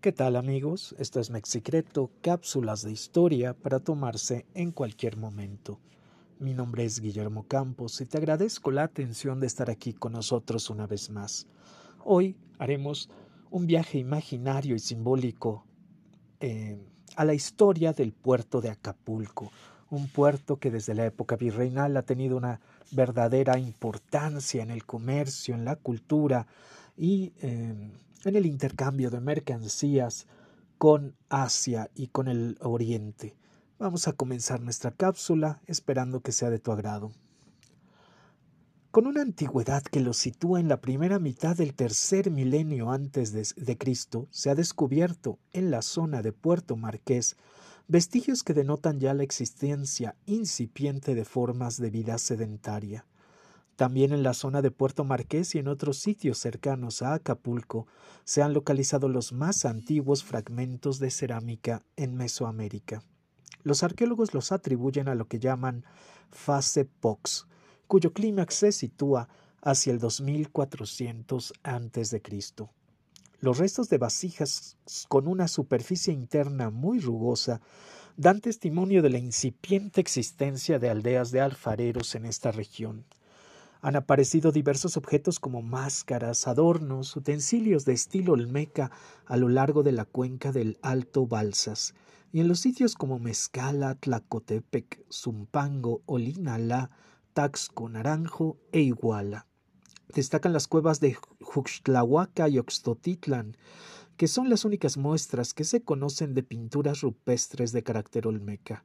¿Qué tal amigos? Esto es Mexicreto, cápsulas de historia para tomarse en cualquier momento. Mi nombre es Guillermo Campos y te agradezco la atención de estar aquí con nosotros una vez más. Hoy haremos un viaje imaginario y simbólico eh, a la historia del puerto de Acapulco, un puerto que desde la época virreinal ha tenido una verdadera importancia en el comercio, en la cultura y eh, en el intercambio de mercancías con Asia y con el Oriente. Vamos a comenzar nuestra cápsula esperando que sea de tu agrado. Con una antigüedad que lo sitúa en la primera mitad del tercer milenio antes de, de, Cristo, se ha descubierto en la zona de Puerto Marqués vestigios que denotan ya la existencia incipiente de formas de vida sedentaria. También en la zona de Puerto Marqués y en otros sitios cercanos a Acapulco se han localizado los más antiguos fragmentos de cerámica en Mesoamérica. Los arqueólogos los atribuyen a lo que llaman fase Pox, cuyo clímax se sitúa hacia el 2400 a.C. Los restos de vasijas con una superficie interna muy rugosa dan testimonio de la incipiente existencia de aldeas de alfareros en esta región. Han aparecido diversos objetos como máscaras, adornos, utensilios de estilo olmeca a lo largo de la cuenca del Alto Balsas, y en los sitios como Mezcala, Tlacotepec, Zumpango, Olinalá, Taxco, Naranjo e Iguala. Destacan las cuevas de Juxtlahuaca y Oxtotitlan, que son las únicas muestras que se conocen de pinturas rupestres de carácter olmeca.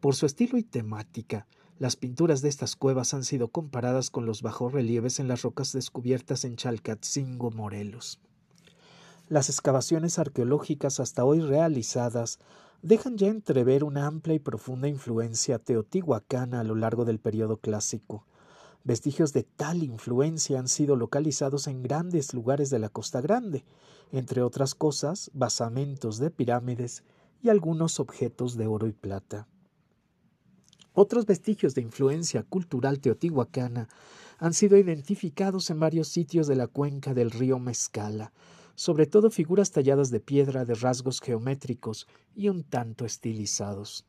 Por su estilo y temática, las pinturas de estas cuevas han sido comparadas con los bajorrelieves en las rocas descubiertas en Chalcatzingo, Morelos. Las excavaciones arqueológicas hasta hoy realizadas dejan ya entrever una amplia y profunda influencia teotihuacana a lo largo del periodo clásico. Vestigios de tal influencia han sido localizados en grandes lugares de la Costa Grande, entre otras cosas, basamentos de pirámides y algunos objetos de oro y plata. Otros vestigios de influencia cultural teotihuacana han sido identificados en varios sitios de la cuenca del río Mezcala, sobre todo figuras talladas de piedra de rasgos geométricos y un tanto estilizados.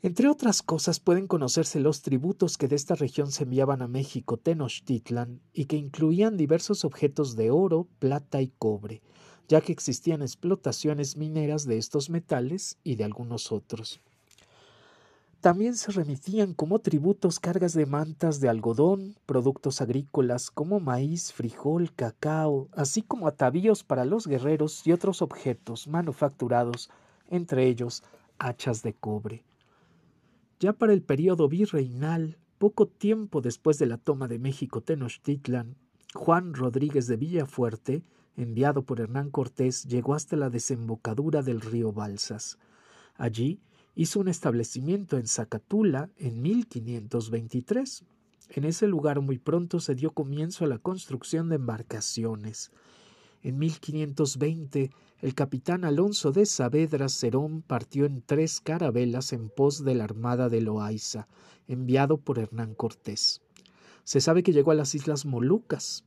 Entre otras cosas pueden conocerse los tributos que de esta región se enviaban a México Tenochtitlan y que incluían diversos objetos de oro, plata y cobre, ya que existían explotaciones mineras de estos metales y de algunos otros. También se remitían como tributos cargas de mantas de algodón, productos agrícolas como maíz, frijol, cacao, así como atavíos para los guerreros y otros objetos manufacturados, entre ellos hachas de cobre. Ya para el período virreinal, poco tiempo después de la toma de México Tenochtitlan, Juan Rodríguez de Villafuerte, enviado por Hernán Cortés, llegó hasta la desembocadura del río Balsas. Allí hizo un establecimiento en Zacatula en 1523. En ese lugar muy pronto se dio comienzo a la construcción de embarcaciones. En 1520, el capitán Alonso de Saavedra Cerón partió en tres carabelas en pos de la armada de Loaiza, enviado por Hernán Cortés. Se sabe que llegó a las Islas Molucas,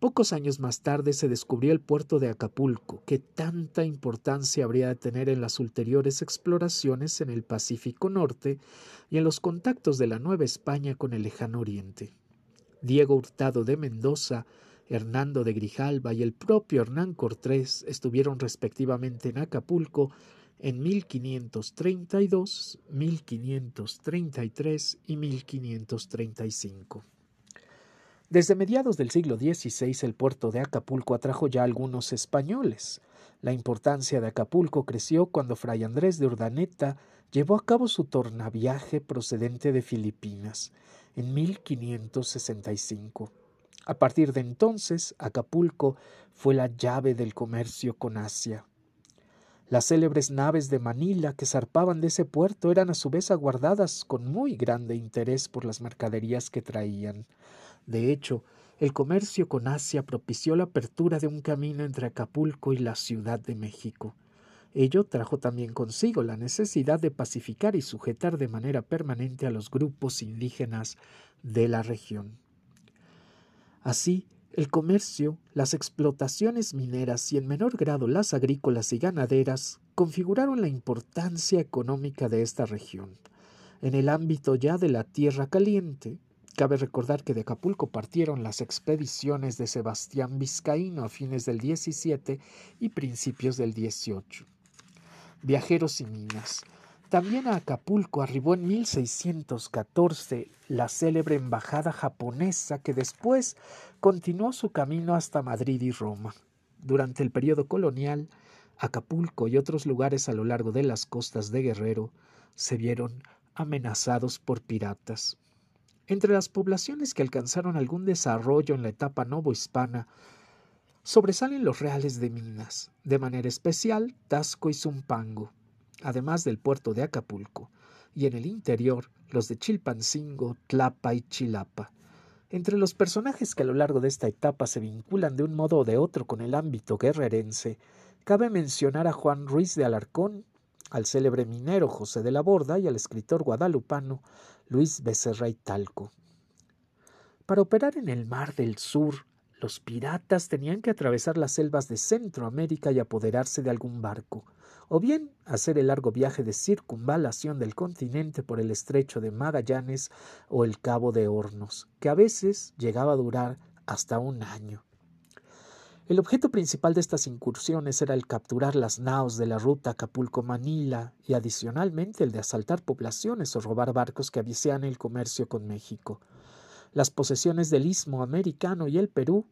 Pocos años más tarde se descubrió el puerto de Acapulco, que tanta importancia habría de tener en las ulteriores exploraciones en el Pacífico Norte y en los contactos de la Nueva España con el lejano Oriente. Diego Hurtado de Mendoza, Hernando de Grijalva y el propio Hernán Cortés estuvieron respectivamente en Acapulco en 1532, 1533 y 1535. Desde mediados del siglo XVI el puerto de Acapulco atrajo ya algunos españoles. La importancia de Acapulco creció cuando Fray Andrés de Urdaneta llevó a cabo su tornaviaje procedente de Filipinas en 1565. A partir de entonces, Acapulco fue la llave del comercio con Asia. Las célebres naves de Manila que zarpaban de ese puerto eran a su vez aguardadas con muy grande interés por las mercaderías que traían. De hecho, el comercio con Asia propició la apertura de un camino entre Acapulco y la Ciudad de México. Ello trajo también consigo la necesidad de pacificar y sujetar de manera permanente a los grupos indígenas de la región. Así, El comercio, las explotaciones mineras y en menor grado las agrícolas y ganaderas configuraron la importancia económica de esta región. En el ámbito ya de la Tierra Caliente, Cabe recordar que de Acapulco partieron las expediciones de Sebastián Vizcaíno a fines del 17 y principios del 18. Viajeros y minas. También a Acapulco arribó en 1614 la célebre embajada japonesa que después continuó su camino hasta Madrid y Roma. Durante el periodo colonial, Acapulco y otros lugares a lo largo de las costas de Guerrero se vieron amenazados por piratas. Entre las poblaciones que alcanzaron algún desarrollo en la etapa novohispana, sobresalen los reales de Minas, de manera especial Tasco y Zumpango, además del puerto de Acapulco, y en el interior los de Chilpancingo, Tlapa y Chilapa. Entre los personajes que a lo largo de esta etapa se vinculan de un modo o de otro con el ámbito guerrerense, cabe mencionar a Juan Ruiz de Alarcón, al célebre minero José de la Borda y al escritor guadalupano Luis Becerra y Talco. Para operar en el Mar del Sur, los piratas tenían que atravesar las selvas de Centroamérica y apoderarse de algún barco, o bien hacer el largo viaje de circunvalación del continente por el estrecho de Magallanes o el Cabo de Hornos, que a veces llegaba a durar hasta un año. El objeto principal de estas incursiones era el capturar las naos de la ruta Acapulco-Manila y adicionalmente el de asaltar poblaciones o robar barcos que avician el comercio con México. Las posesiones del Istmo americano y el Perú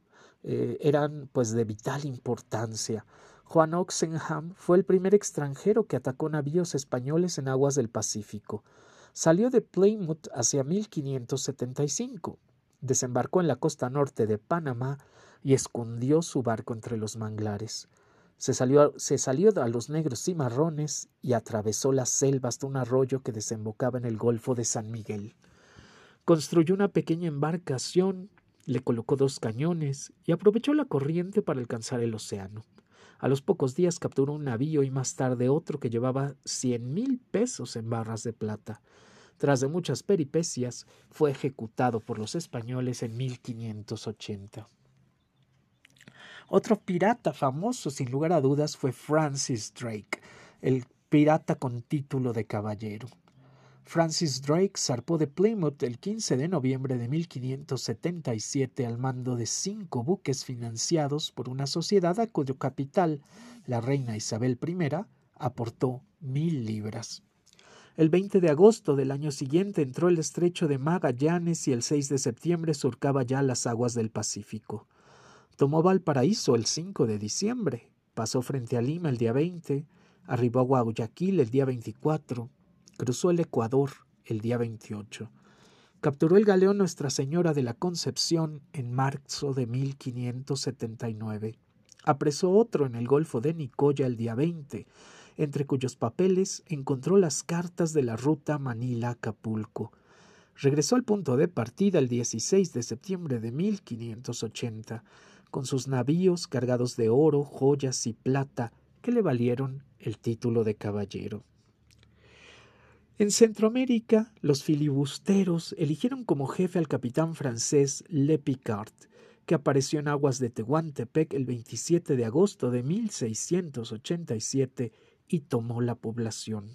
eh, eran pues de vital importancia. Juan Oxenham fue el primer extranjero que atacó navíos españoles en aguas del Pacífico. Salió de Plymouth hacia 1575. Desembarcó en la costa norte de Panamá y escondió su barco entre los manglares. Se salió, se salió a los negros y marrones y atravesó la selva hasta un arroyo que desembocaba en el Golfo de San Miguel. Construyó una pequeña embarcación, le colocó dos cañones y aprovechó la corriente para alcanzar el océano. A los pocos días capturó un navío y más tarde otro que llevaba cien mil pesos en barras de plata. Tras de muchas peripecias, fue ejecutado por los españoles en 1580. Otro pirata famoso, sin lugar a dudas, fue Francis Drake, el pirata con título de caballero. Francis Drake zarpó de Plymouth el 15 de noviembre de 1577 al mando de cinco buques financiados por una sociedad a cuyo capital la reina Isabel I aportó mil libras. El 20 de agosto del año siguiente entró el estrecho de Magallanes y el 6 de septiembre surcaba ya las aguas del Pacífico. Tomó Valparaíso el 5 de diciembre, pasó frente a Lima el día 20, arribó a Guayaquil el día 24, cruzó el Ecuador el día 28. Capturó el galeón Nuestra Señora de la Concepción en marzo de 1579. Apresó otro en el Golfo de Nicoya el día 20, entre cuyos papeles encontró las cartas de la ruta Manila-Acapulco. Regresó al punto de partida el 16 de septiembre de 1580 con sus navíos cargados de oro, joyas y plata que le valieron el título de caballero. En Centroamérica, los filibusteros eligieron como jefe al capitán francés Le Picard, que apareció en aguas de Tehuantepec el 27 de agosto de 1687 y tomó la población.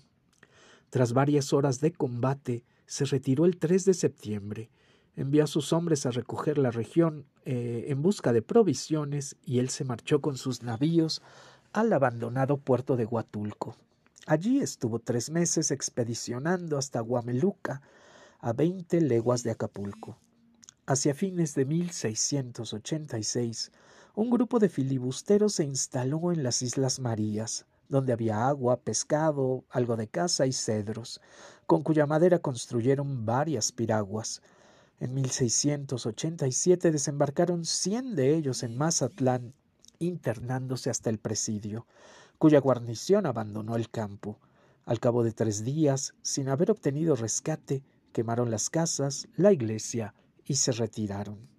Tras varias horas de combate, se retiró el 3 de septiembre envió a sus hombres a recoger la región eh, en busca de provisiones y él se marchó con sus navíos al abandonado puerto de Huatulco. Allí estuvo tres meses expedicionando hasta Guameluca, a veinte leguas de Acapulco. Hacia fines de 1686, un grupo de filibusteros se instaló en las Islas Marías, donde había agua, pescado, algo de caza y cedros, con cuya madera construyeron varias piraguas, en 1687 desembarcaron cien de ellos en Mazatlán, internándose hasta el presidio, cuya guarnición abandonó el campo. Al cabo de tres días, sin haber obtenido rescate, quemaron las casas, la iglesia y se retiraron.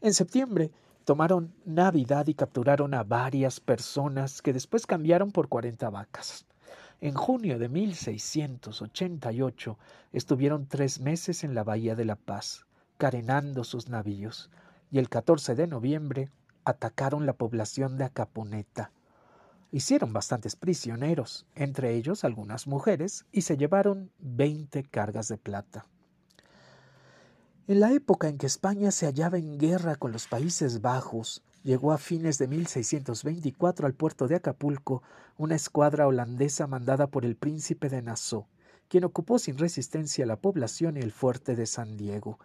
En septiembre tomaron Navidad y capturaron a varias personas que después cambiaron por cuarenta vacas. En junio de 1688 estuvieron tres meses en la Bahía de la Paz, carenando sus navíos. y el 14 de noviembre atacaron la población de Acaponeta. Hicieron bastantes prisioneros, entre ellos algunas mujeres, y se llevaron veinte cargas de plata. En la época en que España se hallaba en guerra con los Países Bajos, llegó a fines de 1624 al puerto de Acapulco una escuadra holandesa mandada por el príncipe de Nassau, quien ocupó sin resistencia la población y el fuerte de San Diego,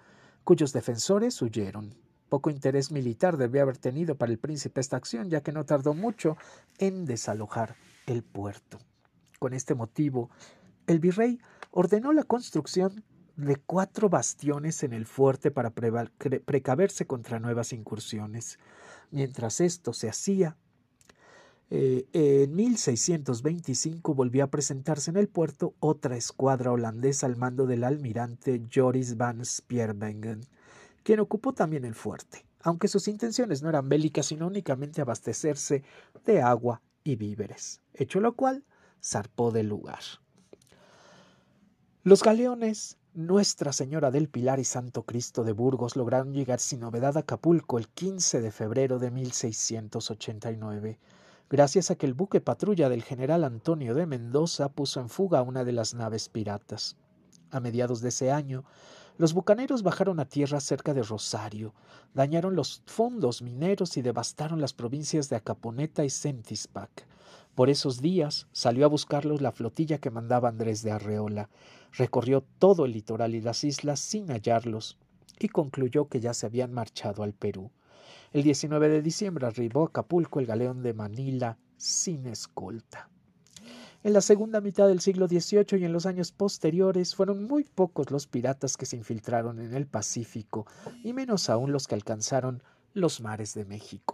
cuyos defensores huyeron. Poco interés militar debió haber tenido para el príncipe esta acción, ya que no tardó mucho en desalojar el puerto. Con este motivo, el virrey ordenó la construcción de cuatro bastiones en el fuerte para precaverse contra nuevas incursiones. Mientras esto se hacía, eh, en 1625 volvió a presentarse en el puerto otra escuadra holandesa al mando del almirante Joris van Spierbengen, quien ocupó también el fuerte, aunque sus intenciones no eran bélicas sino únicamente abastecerse de agua y víveres, hecho lo cual zarpó del lugar. Los galeones nuestra Señora del Pilar y Santo Cristo de Burgos lograron llegar sin novedad a Acapulco el 15 de febrero de 1689, gracias a que el buque patrulla del general Antonio de Mendoza puso en fuga una de las naves piratas. A mediados de ese año, los bucaneros bajaron a tierra cerca de Rosario, dañaron los fondos mineros y devastaron las provincias de Acaponeta y Centispac. Por esos días salió a buscarlos la flotilla que mandaba Andrés de Arreola, Recorrió todo el litoral y las islas sin hallarlos y concluyó que ya se habían marchado al Perú. El 19 de diciembre arribó a Acapulco el galeón de Manila sin escolta. En la segunda mitad del siglo XVIII y en los años posteriores fueron muy pocos los piratas que se infiltraron en el Pacífico, y menos aún los que alcanzaron los mares de México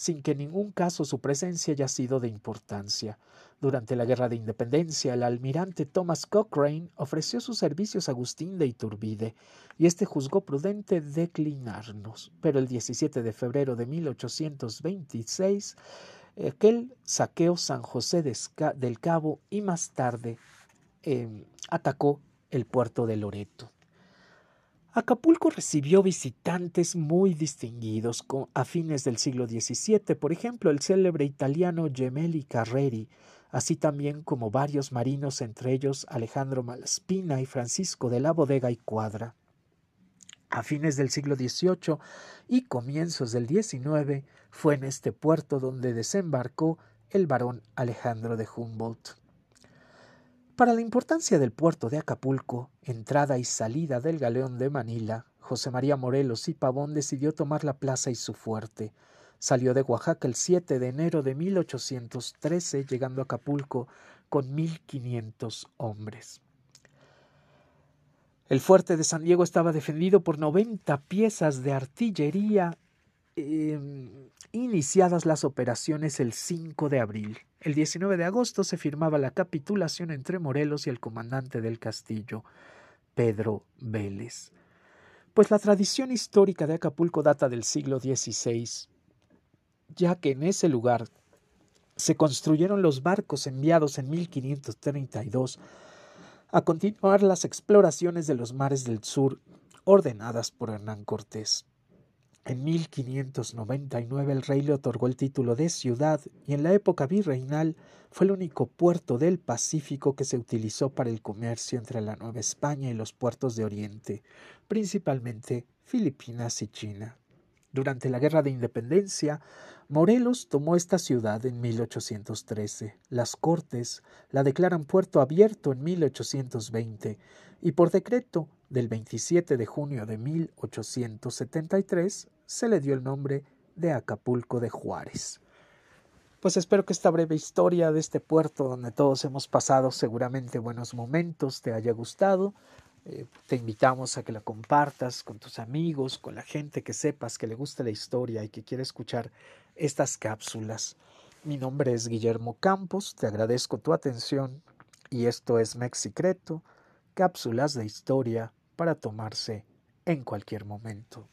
sin que en ningún caso su presencia haya sido de importancia. Durante la Guerra de Independencia, el almirante Thomas Cochrane ofreció sus servicios a Agustín de Iturbide, y éste juzgó prudente declinarnos. Pero el 17 de febrero de 1826, aquel saqueó San José del Cabo y más tarde em, atacó el puerto de Loreto. Acapulco recibió visitantes muy distinguidos a fines del siglo XVII, por ejemplo, el célebre italiano Gemelli Carreri, así también como varios marinos, entre ellos Alejandro Malaspina y Francisco de la Bodega y Cuadra. A fines del siglo XVIII y comienzos del XIX fue en este puerto donde desembarcó el barón Alejandro de Humboldt. Para la importancia del puerto de Acapulco, entrada y salida del galeón de Manila, José María Morelos y Pavón decidió tomar la plaza y su fuerte. Salió de Oaxaca el 7 de enero de 1813, llegando a Acapulco con 1.500 hombres. El fuerte de San Diego estaba defendido por 90 piezas de artillería Em, iniciadas las operaciones el 5 de abril. El 19 de agosto se firmaba la capitulación entre Morelos y el comandante del castillo, Pedro Vélez. Pues la tradición histórica de Acapulco data del siglo XVI, ya que en ese lugar se construyeron los barcos enviados en 1532 a continuar las exploraciones de los mares del sur ordenadas por Hernán Cortés. En 1599 el rey le otorgó el título de ciudad y en la época virreinal fue el único puerto del Pacífico que se utilizó para el comercio entre la Nueva España y los puertos de Oriente, principalmente Filipinas y China. Durante la Guerra de Independencia, Morelos tomó esta ciudad en 1813. Las Cortes la declaran puerto abierto en 1820 y por decreto del 27 de junio de 1873 se le dio el nombre de Acapulco de Juárez. Pues espero que esta breve historia de este puerto donde todos hemos pasado seguramente buenos momentos te haya gustado. Eh, te invitamos a que la compartas con tus amigos, con la gente que sepas que le gusta la historia y que quiere escuchar estas cápsulas. Mi nombre es Guillermo Campos, te agradezco tu atención y esto es Mexicreto, cápsulas de historia para tomarse en cualquier momento.